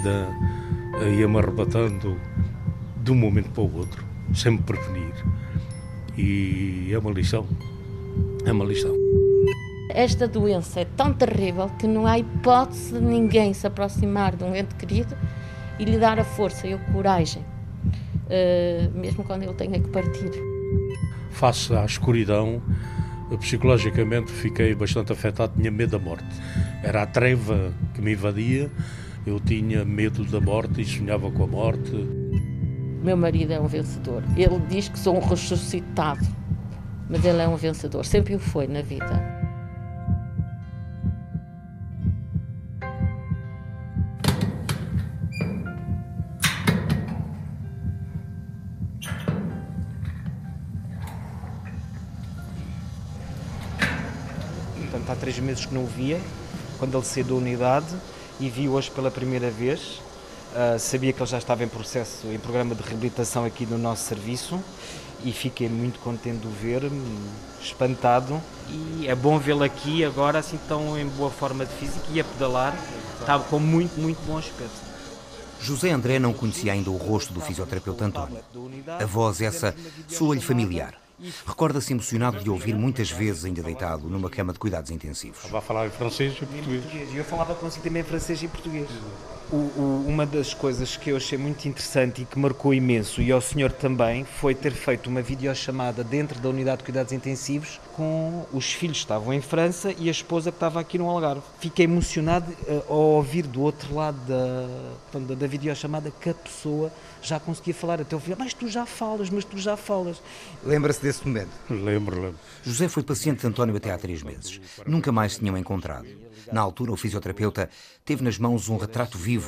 vida ia-me arrebatando de um momento para o outro, sem me prevenir. E é uma lição. É uma lição. Esta doença é tão terrível que não há hipótese de ninguém se aproximar de um ente querido e lhe dar a força e a coragem, uh, mesmo quando ele tenha que partir. Face à escuridão, psicologicamente fiquei bastante afetado, tinha medo da morte. Era a treva que me invadia, eu tinha medo da morte e sonhava com a morte. Meu marido é um vencedor. Ele diz que sou um ressuscitado, mas ele é um vencedor, sempre o foi na vida. há três meses que não o via, quando ele saiu da unidade e vi hoje pela primeira vez. Uh, sabia que ele já estava em processo, em programa de reabilitação aqui no nosso serviço e fiquei muito contente de o ver, espantado. E é bom vê-lo aqui agora, assim tão em boa forma de física e a pedalar, estava com muito, muito bom aspecto. José André não conhecia ainda o rosto do fisioterapeuta António. A voz essa soa-lhe familiar. Recorda-se emocionado de ouvir muitas vezes, ainda deitado, numa cama de cuidados intensivos. Estava a falar em francês e português. E eu falava consigo também em francês e português. O, o, uma das coisas que eu achei muito interessante e que marcou imenso, e ao senhor também, foi ter feito uma videochamada dentro da unidade de cuidados intensivos com os filhos que estavam em França e a esposa que estava aqui no Algarve. Fiquei emocionado uh, ao ouvir do outro lado da, da, da videochamada que a pessoa já conseguia falar até o final. Mas tu já falas, mas tu já falas. Lembra-se desse momento? Lembro, lembro. José foi paciente de António até há três meses. Nunca mais se tinham encontrado. Na altura, o fisioterapeuta teve nas mãos um retrato vivo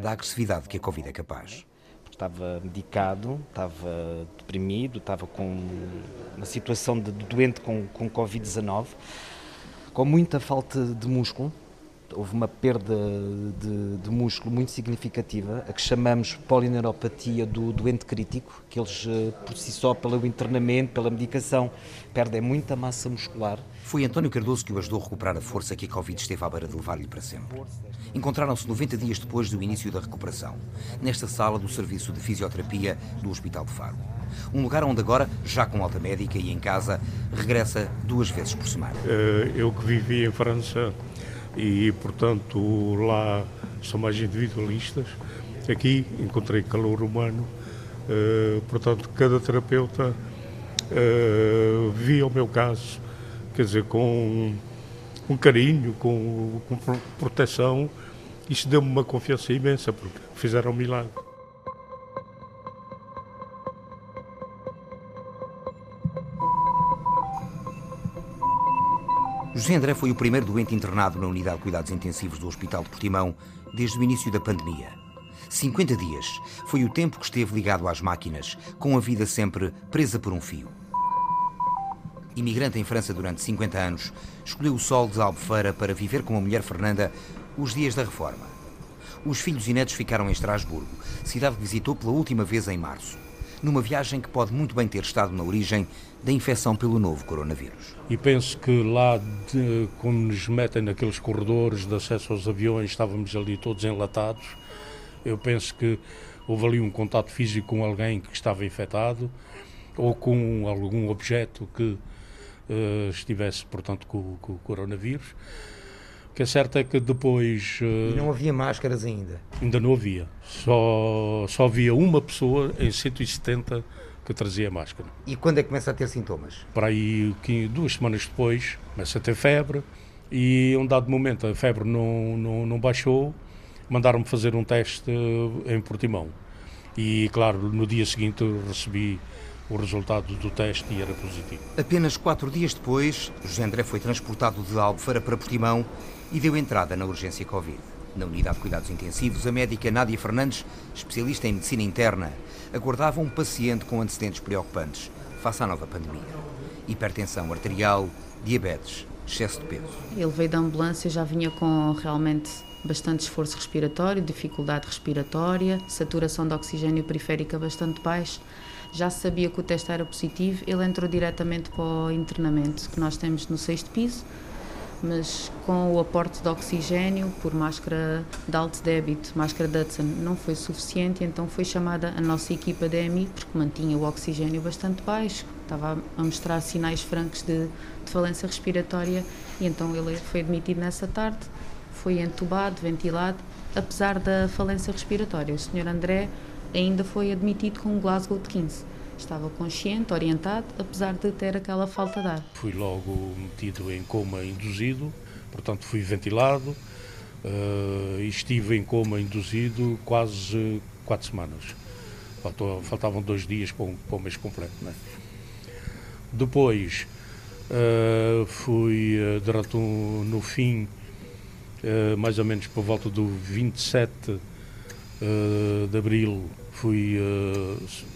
da agressividade que a Covid é capaz. Estava medicado, estava deprimido, estava com uma situação de doente com, com Covid-19, com muita falta de músculo, houve uma perda de, de, músculo muito significativa, a que chamamos polineuropatia do doente crítico, que eles, eh, por si só, pelo internamento, pela medicação, perdem muita massa muscular. Foi António Cardoso que o ajudou a recuperar a força que a Covid esteve à beira de levar-lhe para sempre. Encontraram-se 90 dias depois do início da recuperação, nesta sala do Serviço de Fisioterapia do Hospital de Faro. Um lugar onde agora, já com alta médica e em casa, regressa duas vezes por semana. Eh, eu que vivi em França e, portanto, lá são mais individualistas. Aqui encontrei calor humano, uh, portanto, cada terapeuta uh, via o meu caso, quer dizer, com, com carinho, com, com proteção. Isso deu-me uma confiança imensa, porque fizeram um milagre. José André foi o primeiro doente internado na unidade de cuidados intensivos do Hospital de Portimão desde o início da pandemia. 50 dias foi o tempo que esteve ligado às máquinas, com a vida sempre presa por um fio. Imigrante em França durante 50 anos, escolheu o sol de Albufeira para viver com a mulher Fernanda os dias da reforma. Os filhos e netos ficaram em Estrasburgo, cidade que visitou pela última vez em março numa viagem que pode muito bem ter estado na origem da infecção pelo novo coronavírus. E penso que lá, de, quando nos metem naqueles corredores de acesso aos aviões, estávamos ali todos enlatados. Eu penso que houve ali um contato físico com alguém que estava infectado ou com algum objeto que uh, estivesse, portanto, com, com o coronavírus. O que é certo é que depois. Uh, e não havia máscaras ainda? Ainda não havia. Só, só havia uma pessoa em 170 que trazia máscara. E quando é que começa a ter sintomas? Para aí, duas semanas depois, começa a ter febre. E a um dado momento a febre não, não, não baixou, mandaram-me fazer um teste em Portimão. E, claro, no dia seguinte recebi o resultado do teste e era positivo. Apenas quatro dias depois, José André foi transportado de Albufeira para Portimão e deu entrada na urgência Covid. Na unidade de cuidados intensivos, a médica Nádia Fernandes, especialista em medicina interna, aguardava um paciente com antecedentes preocupantes face à nova pandemia. Hipertensão arterial, diabetes, excesso de peso. Ele veio da ambulância, já vinha com realmente bastante esforço respiratório, dificuldade respiratória, saturação de oxigênio periférica bastante baixa. Já sabia que o teste era positivo, ele entrou diretamente para o internamento que nós temos no sexto piso mas com o aporte de oxigênio por máscara de alto débito, máscara Dutson, não foi suficiente, então foi chamada a nossa equipa DMI, porque mantinha o oxigênio bastante baixo, estava a mostrar sinais francos de, de falência respiratória, e então ele foi admitido nessa tarde, foi entubado, ventilado, apesar da falência respiratória. O Sr. André ainda foi admitido com um Glasgow de 15 estava consciente, orientado, apesar de ter aquela falta de ar. Fui logo metido em coma induzido, portanto fui ventilado uh, e estive em coma induzido quase quatro semanas. Faltou, faltavam dois dias para, para o mês completo. Né? Depois uh, fui uh, durante um, no fim, mais ou menos por volta do 27 de abril, fui,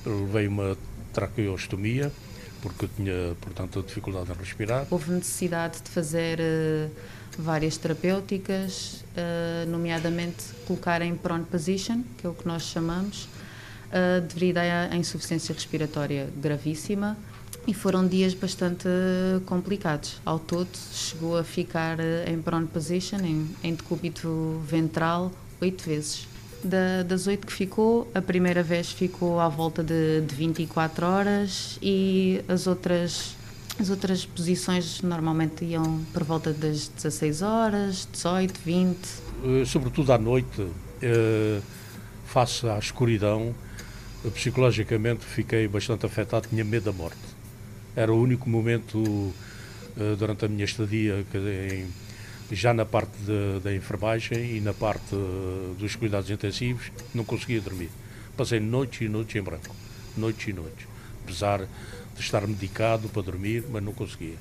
levei uma traqueostomia, porque eu tinha, portanto, dificuldade a respirar. Houve necessidade de fazer uh, várias terapêuticas, uh, nomeadamente colocar em prone position, que é o que nós chamamos, uh, devido à insuficiência respiratória gravíssima. E foram dias bastante complicados. Ao todo, chegou a ficar em prone position, em, em decúbito ventral, oito vezes. Da, das oito que ficou, a primeira vez ficou à volta de, de 24 horas e as outras, as outras posições normalmente iam por volta das 16 horas, 18, 20. Sobretudo à noite, eh, face à escuridão, psicologicamente fiquei bastante afetado, tinha medo da morte. Era o único momento eh, durante a minha estadia em já na parte de, da enfermagem e na parte dos cuidados intensivos, não conseguia dormir. Passei noites e noites em branco, noites e noites, apesar de estar medicado para dormir, mas não conseguia.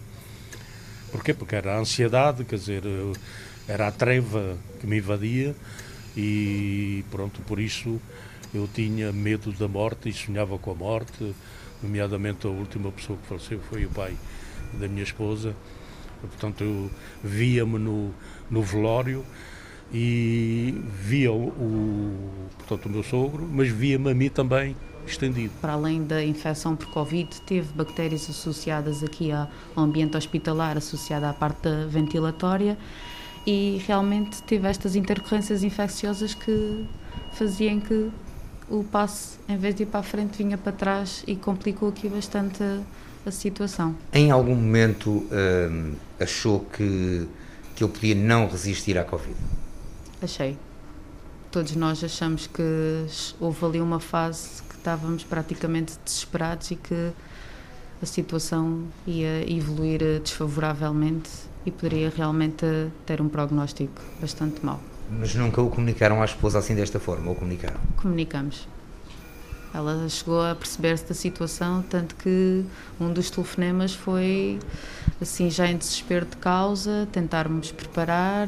Porquê? Porque era a ansiedade, quer dizer, era a treva que me invadia e pronto, por isso eu tinha medo da morte e sonhava com a morte, nomeadamente a última pessoa que faleceu foi o pai da minha esposa Portanto, eu via-me no, no velório e via o, o, portanto, o meu sogro, mas via-me a mim também estendido. Para além da infecção por Covid, teve bactérias associadas aqui ao ambiente hospitalar, associada à parte ventilatória, e realmente teve estas intercorrências infecciosas que faziam que o passo, em vez de ir para a frente, vinha para trás e complicou aqui bastante a situação. Em algum momento hum, achou que, que ele podia não resistir à Covid? Achei. Todos nós achamos que houve ali uma fase que estávamos praticamente desesperados e que a situação ia evoluir desfavoravelmente e poderia realmente ter um prognóstico bastante mau. Mas nunca o comunicaram à esposa assim desta forma, ou comunicaram? Comunicamos. Ela chegou a perceber-se da situação, tanto que um dos telefonemas foi, assim, já em desespero de causa, tentarmos preparar.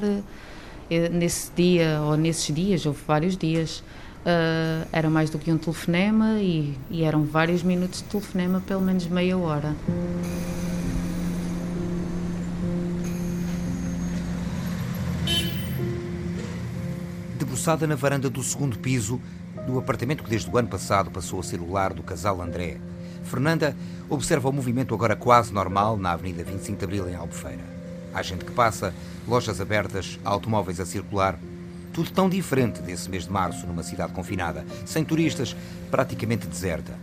Nesse dia, ou nesses dias, houve vários dias, uh, era mais do que um telefonema e, e eram vários minutos de telefonema, pelo menos meia hora. Debruçada na varanda do segundo piso, do apartamento que desde o ano passado passou a ser o lar do casal André, Fernanda observa o movimento agora quase normal na Avenida 25 de Abril, em Albufeira. Há gente que passa, lojas abertas, automóveis a circular. Tudo tão diferente desse mês de março, numa cidade confinada, sem turistas, praticamente deserta.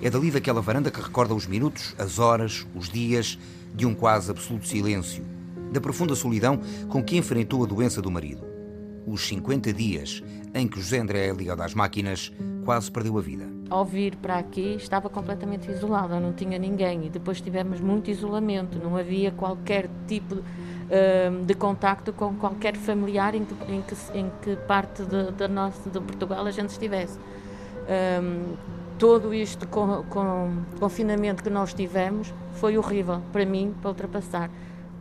É dali daquela varanda que recorda os minutos, as horas, os dias de um quase absoluto silêncio, da profunda solidão com que enfrentou a doença do marido. Os 50 dias em que José André, ligado às máquinas, quase perdeu a vida. Ao vir para aqui, estava completamente isolada, não tinha ninguém e depois tivemos muito isolamento, não havia qualquer tipo hum, de contacto com qualquer familiar em que, em que, em que parte de, de, nosso, de Portugal a gente estivesse. Um, todo este com, com, confinamento que nós tivemos foi horrível para mim, para ultrapassar,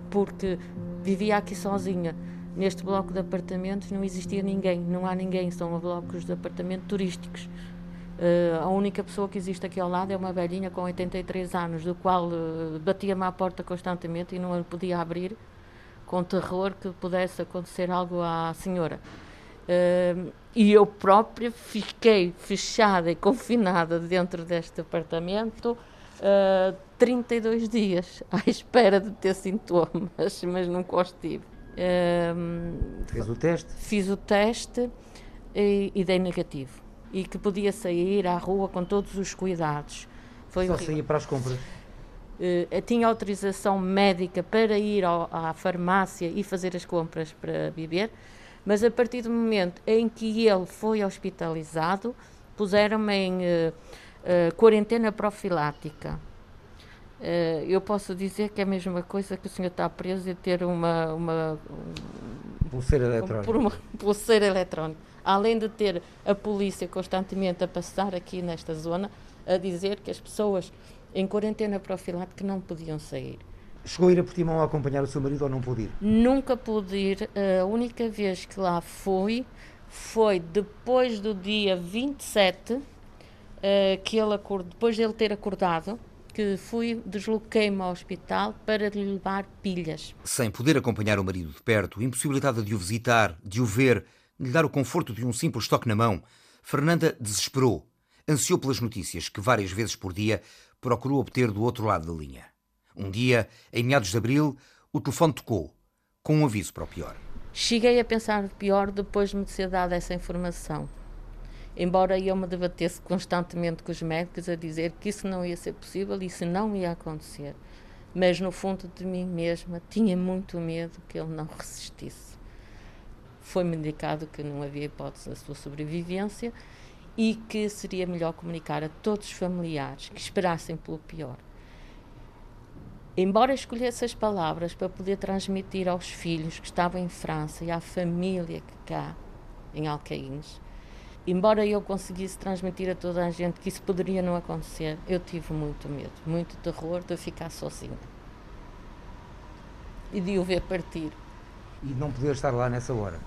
porque vivia aqui sozinha Neste bloco de apartamentos não existia ninguém, não há ninguém, são blocos de apartamento turísticos. Uh, a única pessoa que existe aqui ao lado é uma velhinha com 83 anos, do qual uh, batia-me à porta constantemente e não a podia abrir, com terror que pudesse acontecer algo à senhora. Uh, e eu própria fiquei fechada e confinada dentro deste apartamento 32 dias à espera de ter sintomas, mas nunca os tive. Um, Fez o teste? Fiz o teste e, e, dei negativo. E que podia sair à rua com todos os cuidados. Foi Só horrível. saía para as compras? Uh, tinha autorização médica para ir ao, à farmácia e fazer as compras para beber, mas a partir do momento em que ele foi hospitalizado, puseram-me em uh, uh, quarentena profilática. Uh, eu posso dizer que é a mesma coisa que o senhor está preso e ter uma, uma pulseira eletrónica. Por uma pulseira eletrónica. Além de ter a polícia constantemente a passar aqui nesta zona a dizer que as pessoas em quarentena profilática não podiam sair. Chegou a ir a Portimão a acompanhar o seu marido ou não pôde ir? Nunca pude ir. A única vez que lá fui foi depois do dia 27, uh, que ele acordou, depois de ele ter acordado, que fui, desloquei-me ao hospital para lhe levar pilhas. Sem poder acompanhar o marido de perto, impossibilitada de o visitar, de o ver, de lhe dar o conforto de um simples toque na mão, Fernanda desesperou, ansiou pelas notícias que várias vezes por dia procurou obter do outro lado da linha. Um dia, em meados de abril, o telefone tocou, com um aviso para o pior. Cheguei a pensar pior depois de me ser dada essa informação embora eu me debatesse constantemente com os médicos a dizer que isso não ia ser possível, isso não ia acontecer. Mas no fundo de mim mesma tinha muito medo que ele não resistisse. Foi-me indicado que não havia hipótese da sua sobrevivência e que seria melhor comunicar a todos os familiares que esperassem pelo pior. Embora escolhesse as palavras para poder transmitir aos filhos que estavam em França e à família que cá, em Alcaíns, embora eu conseguisse transmitir a toda a gente que isso poderia não acontecer, eu tive muito medo, muito terror de ficar sozinha e de o ver partir. E não poder estar lá nessa hora?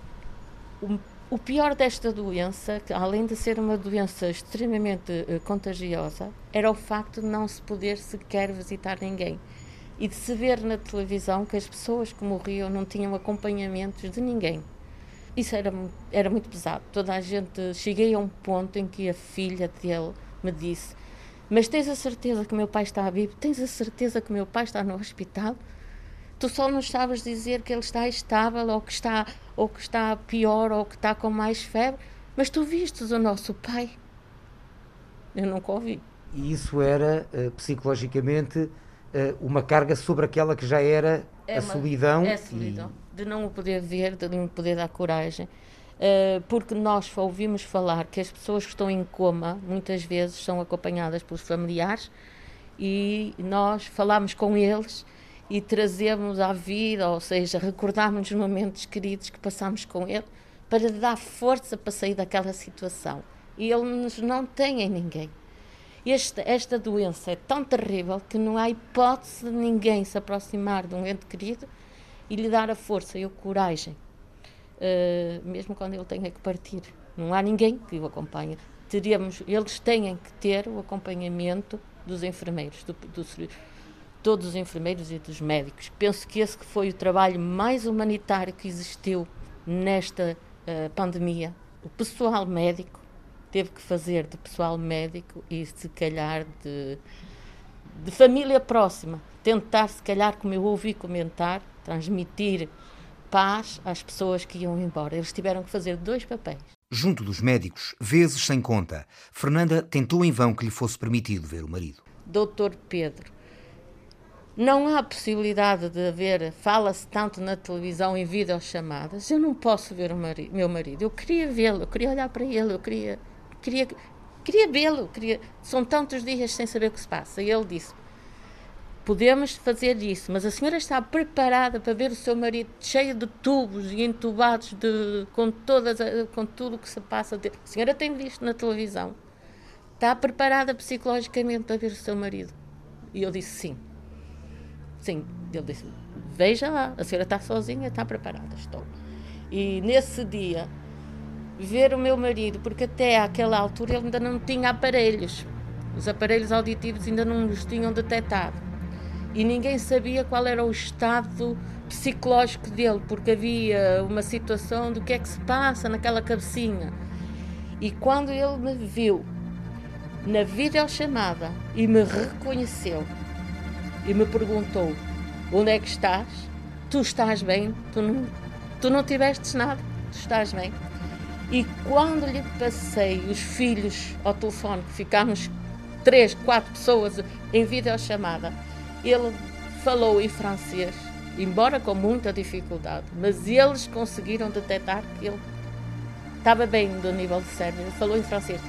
O, o pior desta doença, que além de ser uma doença extremamente uh, contagiosa, era o facto de não se poder sequer visitar ninguém. E de se ver na televisão que as pessoas que morriam não tinham acompanhamentos de ninguém. Isso era, era muito pesado. Toda a gente. Cheguei a um ponto em que a filha dele me disse: Mas tens a certeza que meu pai está vivo? Tens a certeza que meu pai está no hospital? Tu só nos sabes dizer que ele está estável, ou que está, ou que está pior, ou que está com mais febre, mas tu vistes o nosso pai? Eu nunca ouvi. E isso era, uh, psicologicamente, uh, uma carga sobre aquela que já era é a uma, solidão. É a solidão. De não o poder ver, de não poder dar coragem. Uh, porque nós ouvimos falar que as pessoas que estão em coma muitas vezes são acompanhadas pelos familiares e nós falamos com eles e trazemos à vida, ou seja, recordarmos os momentos queridos que passamos com ele para dar força para sair daquela situação. E eles não têm ninguém. Esta doença é tão terrível que não há hipótese de ninguém se aproximar de um ente querido e lhe dar a força e a coragem, uh, mesmo quando ele tenha que partir. Não há ninguém que o acompanhe. Teríamos, eles têm que ter o acompanhamento dos enfermeiros, do, do, todos os enfermeiros e dos médicos. Penso que esse que foi o trabalho mais humanitário que existiu nesta uh, pandemia. O pessoal médico teve que fazer de pessoal médico e se calhar de, de família próxima. Tentar, se calhar, como eu ouvi comentar, transmitir paz às pessoas que iam embora. Eles tiveram que fazer dois papéis. Junto dos médicos, vezes sem conta, Fernanda tentou em vão que lhe fosse permitido ver o marido. Doutor Pedro, não há possibilidade de haver, fala-se tanto na televisão em videochamadas, eu não posso ver o marido, meu marido. Eu queria vê-lo, eu queria olhar para ele, eu queria, queria, queria vê-lo. Queria... São tantos dias sem saber o que se passa. E ele disse: podemos fazer isso, mas a senhora está preparada para ver o seu marido cheio de tubos e entubados de, com, todas, com tudo o que se passa? A senhora tem visto na televisão? Está preparada psicologicamente para ver o seu marido? E eu disse sim. Sim. Ele disse: Veja lá, a senhora está sozinha, está preparada, estou. E nesse dia, ver o meu marido, porque até àquela altura ele ainda não tinha aparelhos, os aparelhos auditivos ainda não os tinham detectado e ninguém sabia qual era o estado psicológico dele, porque havia uma situação do que é que se passa naquela cabecinha. E quando ele me viu na videochamada e me reconheceu, e me perguntou: Onde é que estás? Tu estás bem? Tu não, tu não tiveste nada? Tu estás bem? E quando lhe passei os filhos ao telefone, ficámos três, quatro pessoas em videochamada, ele falou em francês, embora com muita dificuldade, mas eles conseguiram detectar que ele estava bem do nível de cérebro, ele falou em francês.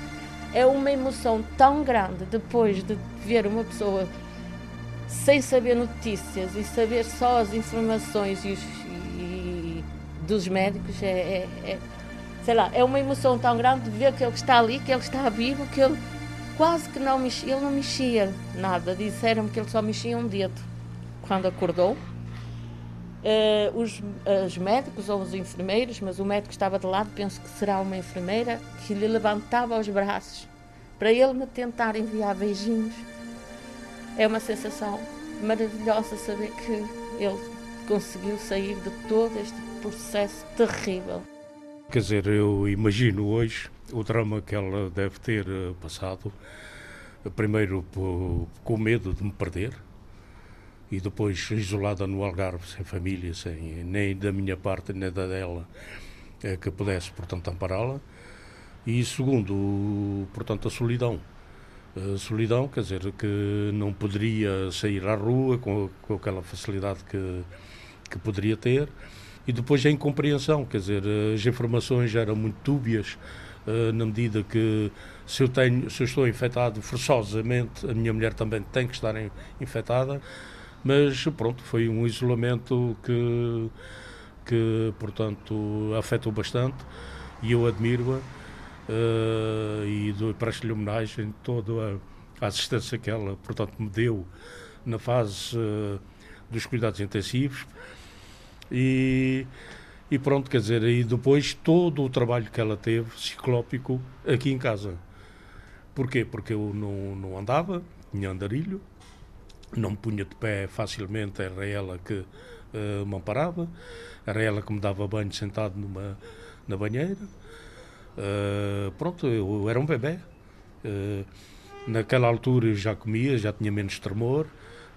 É uma emoção tão grande depois de ver uma pessoa sem saber notícias e saber só as informações e, os, e dos médicos, é, é, é, sei lá, é uma emoção tão grande de ver que ele está ali, que ele está vivo, que ele quase que não mexia, ele não mexia nada. Disseram-me que ele só mexia um dedo quando acordou. Uh, os, os, médicos ou os enfermeiros, mas o médico estava de lado, penso que será uma enfermeira, que lhe levantava os braços para ele me tentar enviar beijinhos. É uma sensação maravilhosa saber que ele conseguiu sair de todo este processo terrível. Quer dizer, eu imagino hoje o drama que ela deve ter eh, passado, primeiro com medo de me perder, e depois isolada no Algarve, sem família, sem nem da minha parte nem da dela, é, que pudesse, portanto, ampará-la. E segundo, portanto, a solidão. A solidão, quer dizer, que não poderia sair à rua com, com aquela facilidade que, que poderia ter. E depois a incompreensão, quer dizer, as informações eram muito dúbias, uh, na medida que se eu, tenho, se eu estou infectado forçosamente, a minha mulher também tem que estar infectada. Mas pronto, foi um isolamento que, que portanto, afetou bastante e eu admiro-a uh, e presto-lhe homenagem toda a, a, assistência que ela, portanto, me deu na fase uh, dos cuidados intensivos e, e pronto, quer dizer, e depois todo o trabalho que ela teve, ciclópico, aqui em casa. Porquê? Porque eu não, não andava, tinha andarilho, não me punha de pé facilmente, era ela que uh, me amparava, era ela que me dava banho sentado numa, na banheira. Uh, pronto, eu, eu, era um bebê. Uh, naquela altura eu já comia, já tinha menos tremor,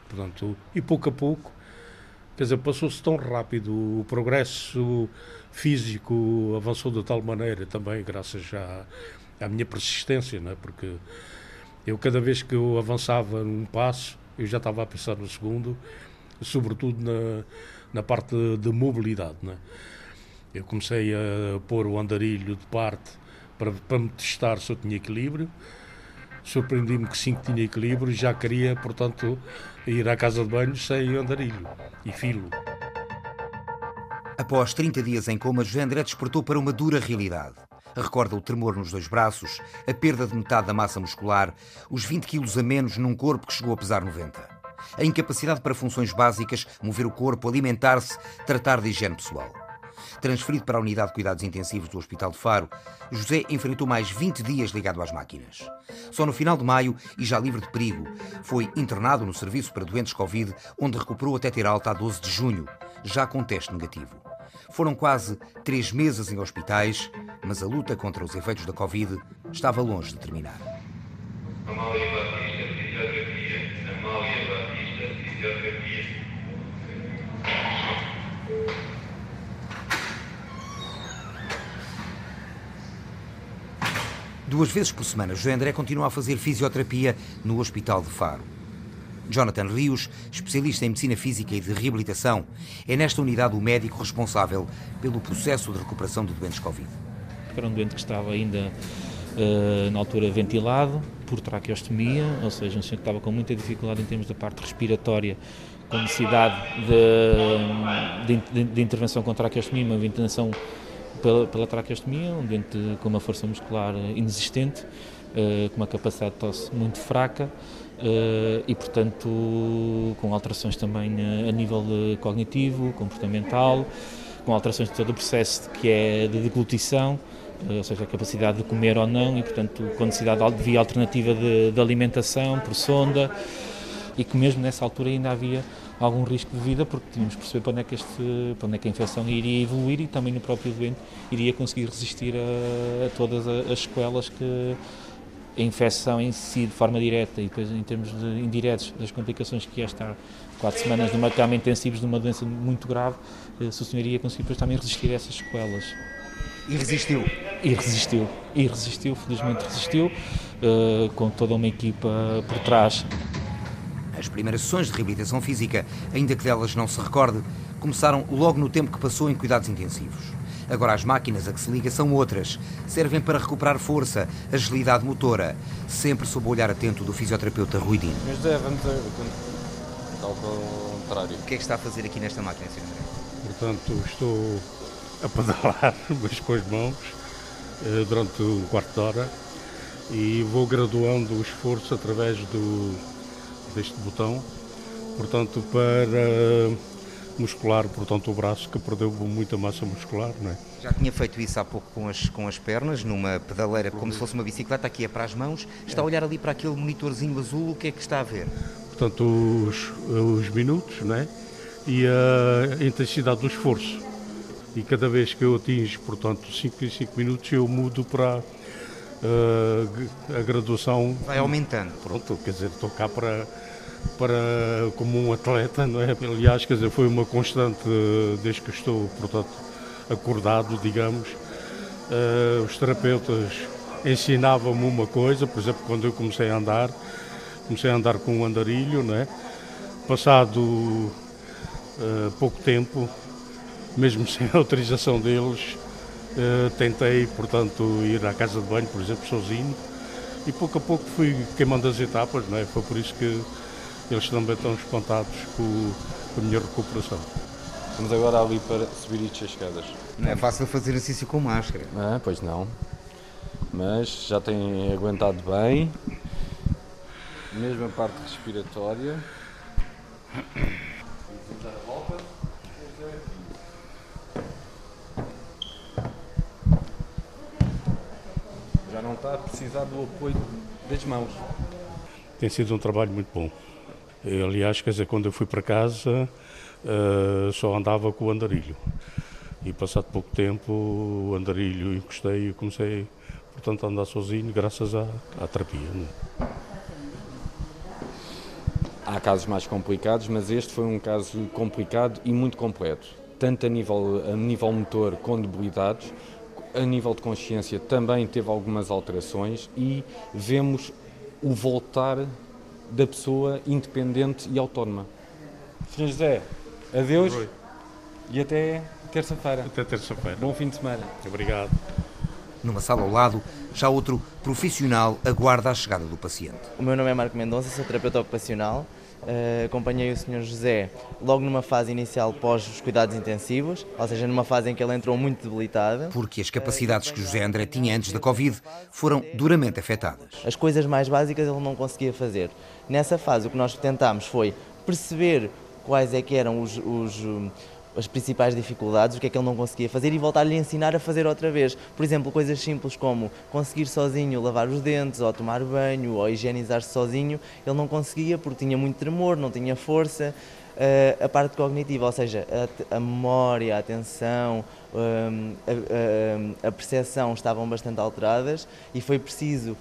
portanto, e pouco a pouco, quer dizer, passou-se tão rápido, o progresso físico avançou de tal maneira também, graças à, à minha persistência, não é? porque eu cada vez que eu avançava um passo, eu já estava a pensar no segundo, sobretudo na, na parte de mobilidade. Né? Eu comecei a pôr o andarilho de parte para, para me testar se eu tinha equilíbrio. Surpreendi-me que sim que tinha equilíbrio e já queria, portanto, ir à casa de banho sem andarilho e filo. Após 30 dias em coma, José André despertou para uma dura realidade. Recorda o tremor nos dois braços, a perda de metade da massa muscular, os 20 quilos a menos num corpo que chegou a pesar 90. A incapacidade para funções básicas, mover o corpo, alimentar-se, tratar de higiene pessoal. Transferido para a unidade de cuidados intensivos do Hospital de Faro, José enfrentou mais 20 dias ligado às máquinas. Só no final de maio, e já livre de perigo, foi internado no serviço para doentes Covid, onde recuperou até ter alta a 12 de junho, já com teste negativo. Foram quase três meses em hospitais, mas a luta contra os efeitos da Covid estava longe de terminar. Duas vezes por semana, José André continua a fazer fisioterapia no Hospital de Faro. Jonathan Rios, especialista em medicina física e de reabilitação, é nesta unidade o médico responsável pelo processo de recuperação de doentes Covid. Era um doente que estava ainda uh, na altura ventilado por traqueostomia, ou seja, um senhor que estava com muita dificuldade em termos da parte respiratória, com necessidade de, de, de intervenção com traqueostomia, uma ventilação pela, pela traqueostomia, um doente com uma força muscular inexistente, uh, com uma capacidade de tosse muito fraca, Uh, e, portanto, com alterações também a, nível cognitivo, comportamental, com alterações de todo o processo que é de deglutição, ou seja, a capacidade de comer ou não, e, portanto, com necessidade de via alternativa de, de, alimentação por sonda, e que mesmo nessa altura ainda havia algum risco de vida, porque tínhamos que perceber para onde é que, este, para onde é que a infecção iria evoluir e também no próprio doente iria conseguir resistir a, a todas as sequelas que a infecção em si de forma direta e depois em termos de indiretos das complicações que é estar quatro semanas numa cama intensivos de uma doença muito grave, eh, se o senhor iria conseguir depois também resistir a essas sequelas. E resistiu? E resistiu, e resistiu, felizmente resistiu, uh, com toda uma equipa por trás. As primeiras sessões de reabilitação física, ainda que delas não se recorde, começaram logo no tempo que passou em cuidados intensivos. Agora as máquinas a que se liga são outras. Servem para recuperar força, agilidade motora, sempre sob o olhar atento do fisioterapeuta Rui Dino. Mas é, vamos ao contrário. O que é que está a fazer aqui nesta máquina, Sr. André? Portanto, estou a pedalar, mas com as mãos, eh, durante um quarto de hora e vou graduando o esforço através do, deste botão, portanto, para muscular, portanto, o braço que perdeu muita massa muscular, não é? Já tinha feito isso há pouco com as, com as pernas, numa pedaleira como se fosse uma bicicleta, aqui é para as mãos. Está a olhar ali para aquele monitorzinho azul, o que é que está a ver? Portanto, os, os minutos, não é? E a intensidade do esforço. E cada vez que eu atingo, portanto, 5 em 5 minutos, eu mudo para uh, a graduação. Vai aumentando. Pronto, quer dizer, estou cá para para como um atleta, não é? Aliás, quer dizer, foi uma constante desde que estou, portanto, acordado, digamos. Uh, os terapeutas ensinavam-me uma coisa, por exemplo, quando eu comecei a andar, comecei a andar com um andarilho, não é? Passado uh, pouco tempo, mesmo sem a autorização deles, uh, tentei, portanto, ir à casa de banho, por exemplo, sozinho, e pouco a pouco fui queimando as etapas, não é? Foi por isso que eles também estão espantados com, com a minha recuperação. Vamos agora ali para subir e descer escadas. Não é fácil fazer exercício com máscara. Ah, pois não. Mas já têm aguentado bem. Mesma parte respiratória. Já não está a precisar do apoio das mãos. Tem sido um trabalho muito bom. Aliás, quer dizer, quando eu fui para casa, uh, só andava com o andarilho. E passado pouco tempo, o andarilho encostei e comecei, portanto, a andar sozinho, graças à, à terapia. Né? Há casos mais complicados, mas este foi um caso complicado e muito completo. Tanto a nível, a nível motor com debilidades, a nível de consciência também teve algumas alterações e vemos o voltar da pessoa independente e autónoma. Sr. José, adeus Oi. e até terça-feira. Até terça-feira. Bom fim de semana. Obrigado. Numa sala ao lado, já outro profissional aguarda a chegada do paciente. O meu nome é Marco Mendonça, sou terapeuta ocupacional Uh, acompanhei o Sr. José logo numa fase inicial pós os cuidados intensivos, ou seja, numa fase em que ele entrou muito debilitado. Porque as capacidades que José André tinha antes da Covid foram duramente afetadas. As coisas mais básicas ele não conseguia fazer. Nessa fase, o que nós tentámos foi perceber quais é que eram os, os as principais dificuldades, o que é que ele não conseguia fazer e voltar-lhe a ensinar a fazer outra vez. Por exemplo, coisas simples como conseguir sozinho lavar os dentes, ou tomar banho, ou higienizar-se sozinho, ele não conseguia porque tinha muito tremor, não tinha força. Uh, a parte cognitiva, ou seja, a, a memória, a atenção, um, a, a, a percepção estavam bastante alteradas e foi preciso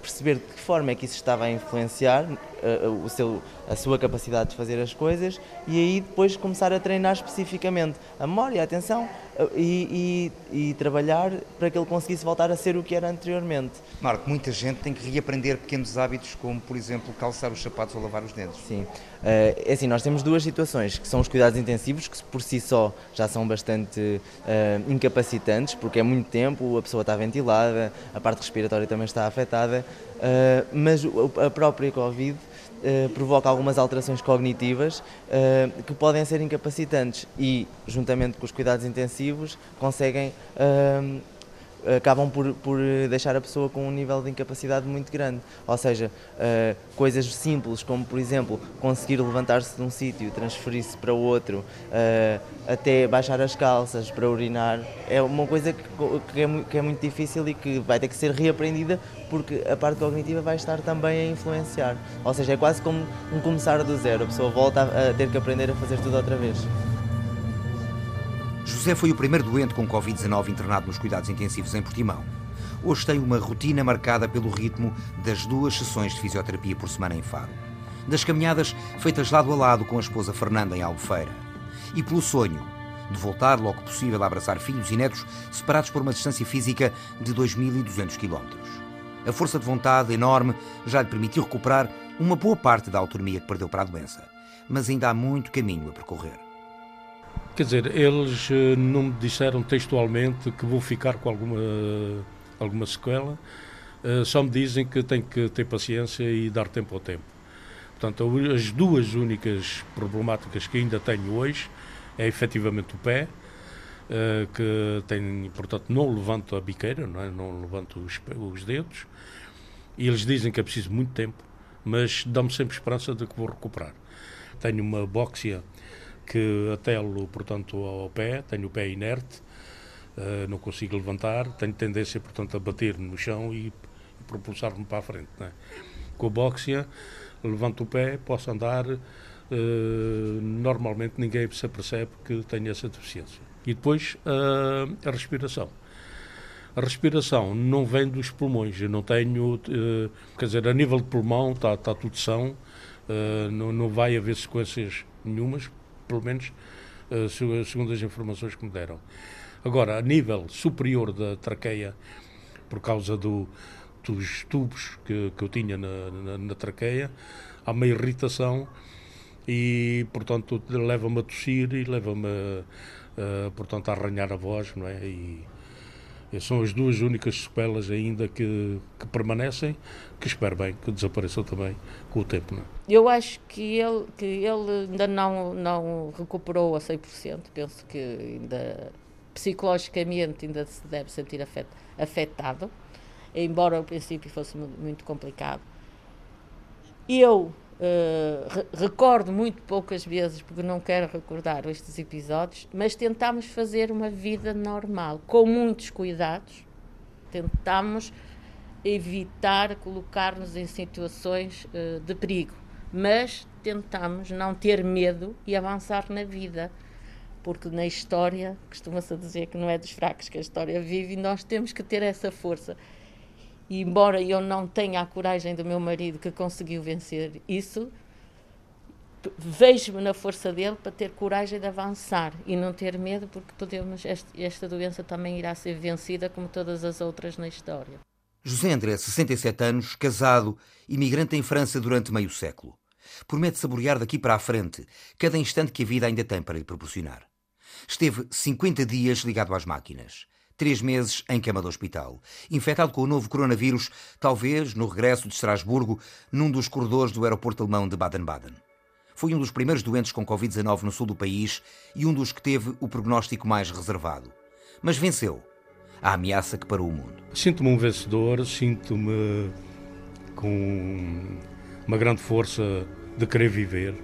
perceber de que forma é que isso estava a influenciar uh, o seu, a sua capacidade de fazer as coisas e aí depois começar a treinar especificamente a memória, a atenção uh, e, e, e, trabalhar para que ele conseguisse voltar a ser o que era anteriormente. Marco, muita gente tem que reaprender pequenos hábitos como, por exemplo, calçar os sapatos ou lavar os dentes. Sim, é assim, nós temos duas situações, que são os cuidados intensivos, que por si só já são bastante incapacitantes, porque é muito tempo, a pessoa está ventilada, a parte respiratória também está afetada, uh, mas a própria Covid uh, provoca algumas alterações cognitivas uh, que podem ser incapacitantes e, juntamente com os cuidados intensivos, conseguem acabam por, por deixar a pessoa com um nível de incapacidade muito grande. Ou seja, uh, coisas simples como, por exemplo, conseguir levantar-se de um sítio, transferir-se para outro, uh, até baixar as calças para urinar, é uma coisa que, que, é, que é muito difícil e que vai ter que ser reaprendida porque a parte cognitiva vai estar também a influenciar. Ou seja, é quase como um começar do zero, a pessoa volta a ter que aprender a fazer tudo outra vez. José foi o primeiro doente com Covid-19 internado nos cuidados intensivos em Portimão. hoje tem uma rotina marcada pelo ritmo das duas sessões de fisioterapia por semana em Faro. Das caminhadas feitas lado a lado com a esposa Fernanda em Albufeira. E pelo sonho de voltar logo possível a abraçar filhos e netos separados por uma distância física de 2.200 km. A força de vontade enorme já lhe permitiu recuperar uma boa parte da autonomia que perdeu para a doença, mas ainda há muito caminho a percorrer. Quer dizer, eles eh, não me disseram textualmente que vou ficar com alguma, alguma sequela, eh, só me dizem que tenho que ter paciência e dar tempo ao tempo. Portanto, as duas únicas problemáticas que ainda tenho hoje é efetivamente o pé, eh, que tem, portanto, não levanto a biqueira, não, é? não levanto os, os dedos, e eles dizem que é preciso muito tempo, mas dão-me sempre esperança de que vou recuperar. Tenho uma bóxia que atelo, portanto, ao pé, tenho o pé inerte, uh, não consigo levantar, tenho tendência, portanto, a bater no chão e, e propulsar-me para a frente. É? Com a bóxia, levanto o pé, posso andar, uh, normalmente ninguém se apercebe que tenho essa deficiência. E depois uh, a respiração. A respiração não vem dos pulmões, eu não tenho, quer dizer, a nível de pulmão está, está tudo são, não, não vai haver sequências nenhumas, pelo menos uh, segundo as informações que me deram. Agora, a nível superior da traqueia, por causa do, dos tubos que, que eu tinha na, na, na traqueia, há uma irritação e, portanto, leva-me a tossir e leva-me, uh, portanto, a arranhar a voz, não é? E, são as duas únicas sequelas ainda que, que, permanecem, que espero bem que desapareçam também com o tempo. Não é? Eu acho que ele, que ele ainda não, não recuperou a 100%, penso que ainda psicologicamente ainda se deve sentir afet, afetado, embora ao princípio fosse muito complicado. Eu Re recordo muito poucas vezes, porque não quero recordar estes episódios, mas tentámos fazer uma vida normal, com muitos cuidados. Tentámos evitar colocar-nos em situações uh, de perigo, mas tentámos não ter medo e avançar na vida. Porque na história, costuma-se dizer que não é dos fracos que a história vive, e nós temos que ter essa força. E embora eu não tenha a coragem do meu marido que conseguiu vencer isso, vejo-me na força dele para ter coragem de avançar e não ter medo, porque podemos esta doença também irá ser vencida como todas as outras na história. José André, 67 anos, casado, imigrante em França durante meio século. Promete saborear daqui para a frente cada instante que a vida ainda tem para lhe proporcionar. Esteve 50 dias ligado às máquinas três meses em cama do hospital. Infectado com o novo coronavírus, talvez no regresso de Estrasburgo, num dos corredores do aeroporto alemão de Baden-Baden. Foi um dos primeiros doentes com Covid-19 no sul do país e um dos que teve o prognóstico mais reservado. Mas venceu a ameaça que parou o mundo. Sinto-me um vencedor, sinto-me com uma grande força de querer viver,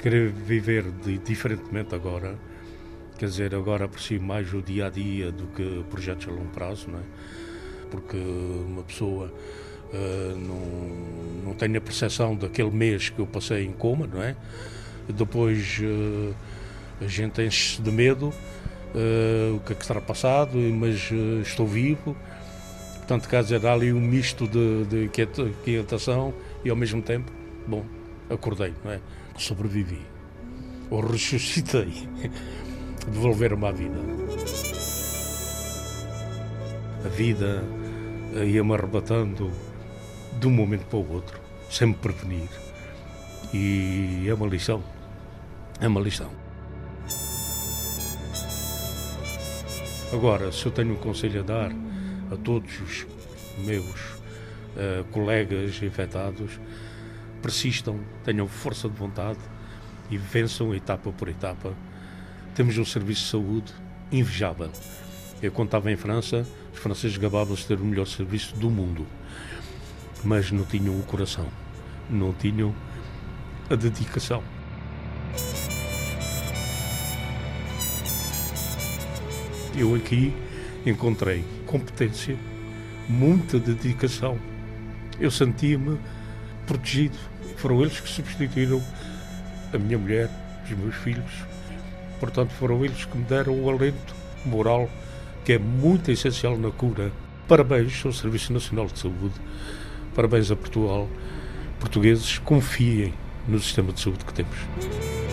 querer viver de, diferentemente agora Quer dizer, agora aprecio mais o dia a dia do que projetos a longo prazo, não é? Porque uma pessoa uh, não, não tem a percepção daquele mês que eu passei em coma, não é? Depois uh, a gente enche-se de medo, uh, o que é que será passado, mas estou vivo. Portanto, quer dizer, há ali um misto de, de inquietação e ao mesmo tempo, bom, acordei, não é? Sobrevivi. Ou ressuscitei. devolver-me à vida. A vida ia-me arrebatando de um momento para o outro, sem me prevenir. E é uma lição. É uma lição. Agora, se eu tenho um conselho a dar a todos os meus uh, colegas infectados, persistam, tenham força de vontade e vençam etapa por etapa temos um serviço de saúde invejável. Eu, quando estava em França, os franceses gabavam-se de ter o melhor serviço do mundo, mas não tinham o coração, não tinham a dedicação. Eu aqui encontrei competência, muita dedicação. Eu sentia-me protegido. Foram eles que substituíram a minha mulher, os meus filhos, Portanto, foram eles que me deram o alento moral que é muito essencial na cura Parabéns ao Serviço Nacional de Saúde, parabéns a Portugal. Portugueses, confiem no sistema de saúde que temos.